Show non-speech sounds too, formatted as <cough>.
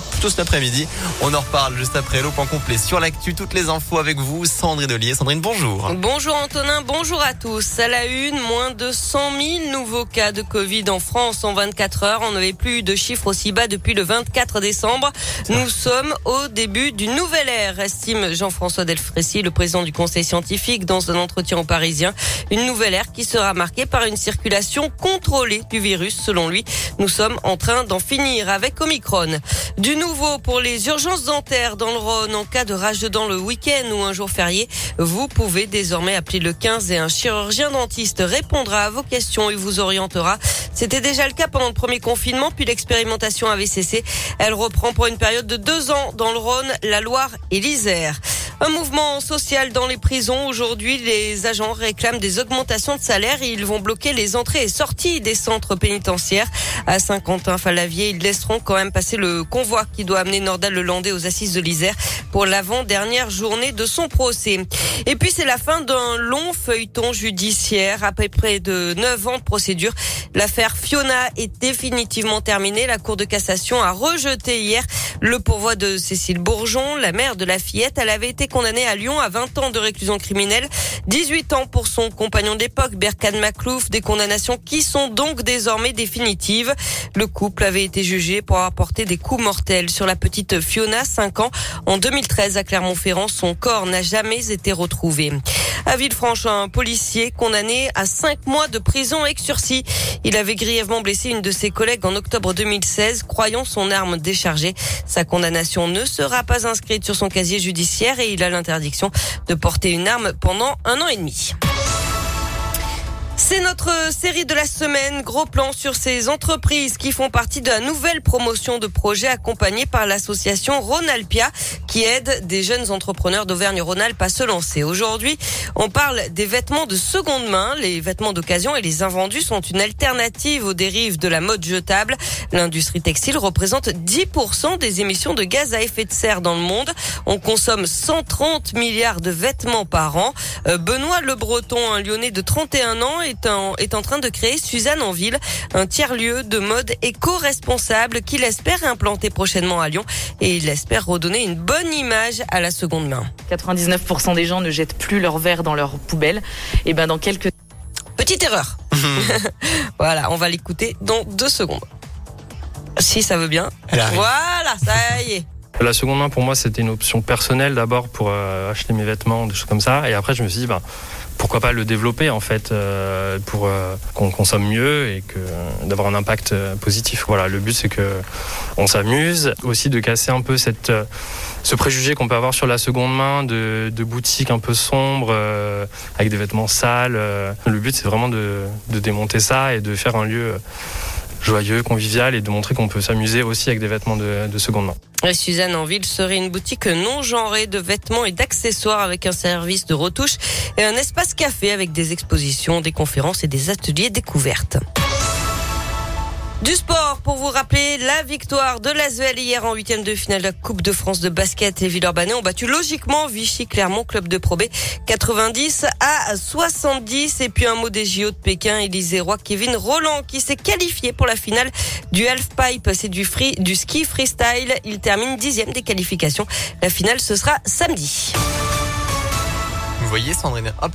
Good. Plutôt cet après-midi. On en reparle juste après le point complet sur l'actu. Toutes les infos avec vous, Sandrine Ollier. Sandrine, bonjour. Bonjour Antonin, bonjour à tous. À la une, moins de 100 000 nouveaux cas de Covid en France en 24 heures. On n'avait plus eu de chiffres aussi bas depuis le 24 décembre. Nous sommes au début d'une nouvelle ère, estime Jean-François Delfrécy, le président du conseil scientifique, dans un entretien au Parisien. Une nouvelle ère qui sera marquée par une circulation contrôlée du virus, selon lui. Nous sommes en train d'en finir avec Omicron. Du nouveau pour les urgences dentaires dans le Rhône en cas de rage de dents le week-end ou un jour férié. Vous pouvez désormais appeler le 15 et un chirurgien dentiste répondra à vos questions et vous orientera. C'était déjà le cas pendant le premier confinement, puis l'expérimentation avait cessé. Elle reprend pour une période de deux ans dans le Rhône, la Loire et l'Isère. Un mouvement social dans les prisons. Aujourd'hui, les agents réclament des augmentations de salaire et ils vont bloquer les entrées et sorties des centres pénitentiaires. À Saint-Quentin-Falavier, ils laisseront quand même passer le convoi qui doit amener Nordal Lelandais aux assises de l'Isère pour l'avant-dernière journée de son procès. Et puis, c'est la fin d'un long feuilleton judiciaire. Peu près de neuf ans de procédure. L'affaire Fiona est définitivement terminée. La Cour de cassation a rejeté hier le pourvoi de Cécile Bourgeon, la mère de la fillette. Elle avait été condamnée à Lyon à 20 ans de réclusion criminelle, 18 ans pour son compagnon d'époque, Berkan Maclouf, des condamnations qui sont donc désormais définitives. Le couple avait été jugé pour avoir porté des coups mortels sur la petite Fiona, 5 ans. En 2013, à Clermont-Ferrand, son corps n'a jamais été retrouvé. À Villefranche, un policier condamné à 5 mois de prison avec sursis. Il avait grièvement blessé une de ses collègues en octobre 2016, croyant son arme déchargée. Sa condamnation ne sera pas inscrite sur son casier judiciaire et il a l'interdiction de porter une arme pendant un an et demi. C'est notre série de la semaine. Gros plan sur ces entreprises qui font partie de la nouvelle promotion de projets accompagnés par l'association Ronalpia qui aide des jeunes entrepreneurs d'Auvergne-Rhône-Alpes à se lancer. Aujourd'hui, on parle des vêtements de seconde main. Les vêtements d'occasion et les invendus sont une alternative aux dérives de la mode jetable. L'industrie textile représente 10% des émissions de gaz à effet de serre dans le monde. On consomme 130 milliards de vêtements par an. Euh, Benoît Le Breton, un lyonnais de 31 ans, est en, est en train de créer Suzanne en ville, un tiers-lieu de mode éco-responsable qu'il espère implanter prochainement à Lyon et il espère redonner une bonne image à la seconde main. 99% des gens ne jettent plus leur verre dans leur poubelle. Et ben dans quelques Petite erreur. <laughs> voilà, on va l'écouter dans deux secondes. Si ça veut bien. Voilà, ça y est. La seconde main, pour moi, c'était une option personnelle d'abord pour euh, acheter mes vêtements, des choses comme ça. Et après, je me suis dit, bah, pourquoi pas le développer en fait euh, pour euh, qu'on consomme mieux et que d'avoir un impact positif. Voilà, le but c'est que on s'amuse, aussi de casser un peu cette ce préjugé qu'on peut avoir sur la seconde main de, boutiques un peu sombres avec des vêtements sales. Le but c'est vraiment de démonter ça et de faire un lieu joyeux, convivial et de montrer qu'on peut s'amuser aussi avec des vêtements de, de seconde main. Et Suzanne en ville serait une boutique non genrée de vêtements et d'accessoires avec un service de retouche et un espace café avec des expositions, des conférences et des ateliers découvertes. Du sport, pour vous rappeler la victoire de l'Asvel hier en huitième de finale de la Coupe de France de basket et Villeurbanne ont battu logiquement Vichy Clermont, club de Pro B, 90 à 70. Et puis un mot des JO de Pékin, Élisée Roy, Kevin Roland qui s'est qualifié pour la finale du halfpipe. C'est du free, du ski freestyle. Il termine dixième des qualifications. La finale, ce sera samedi. Vous voyez, Sandrine, hop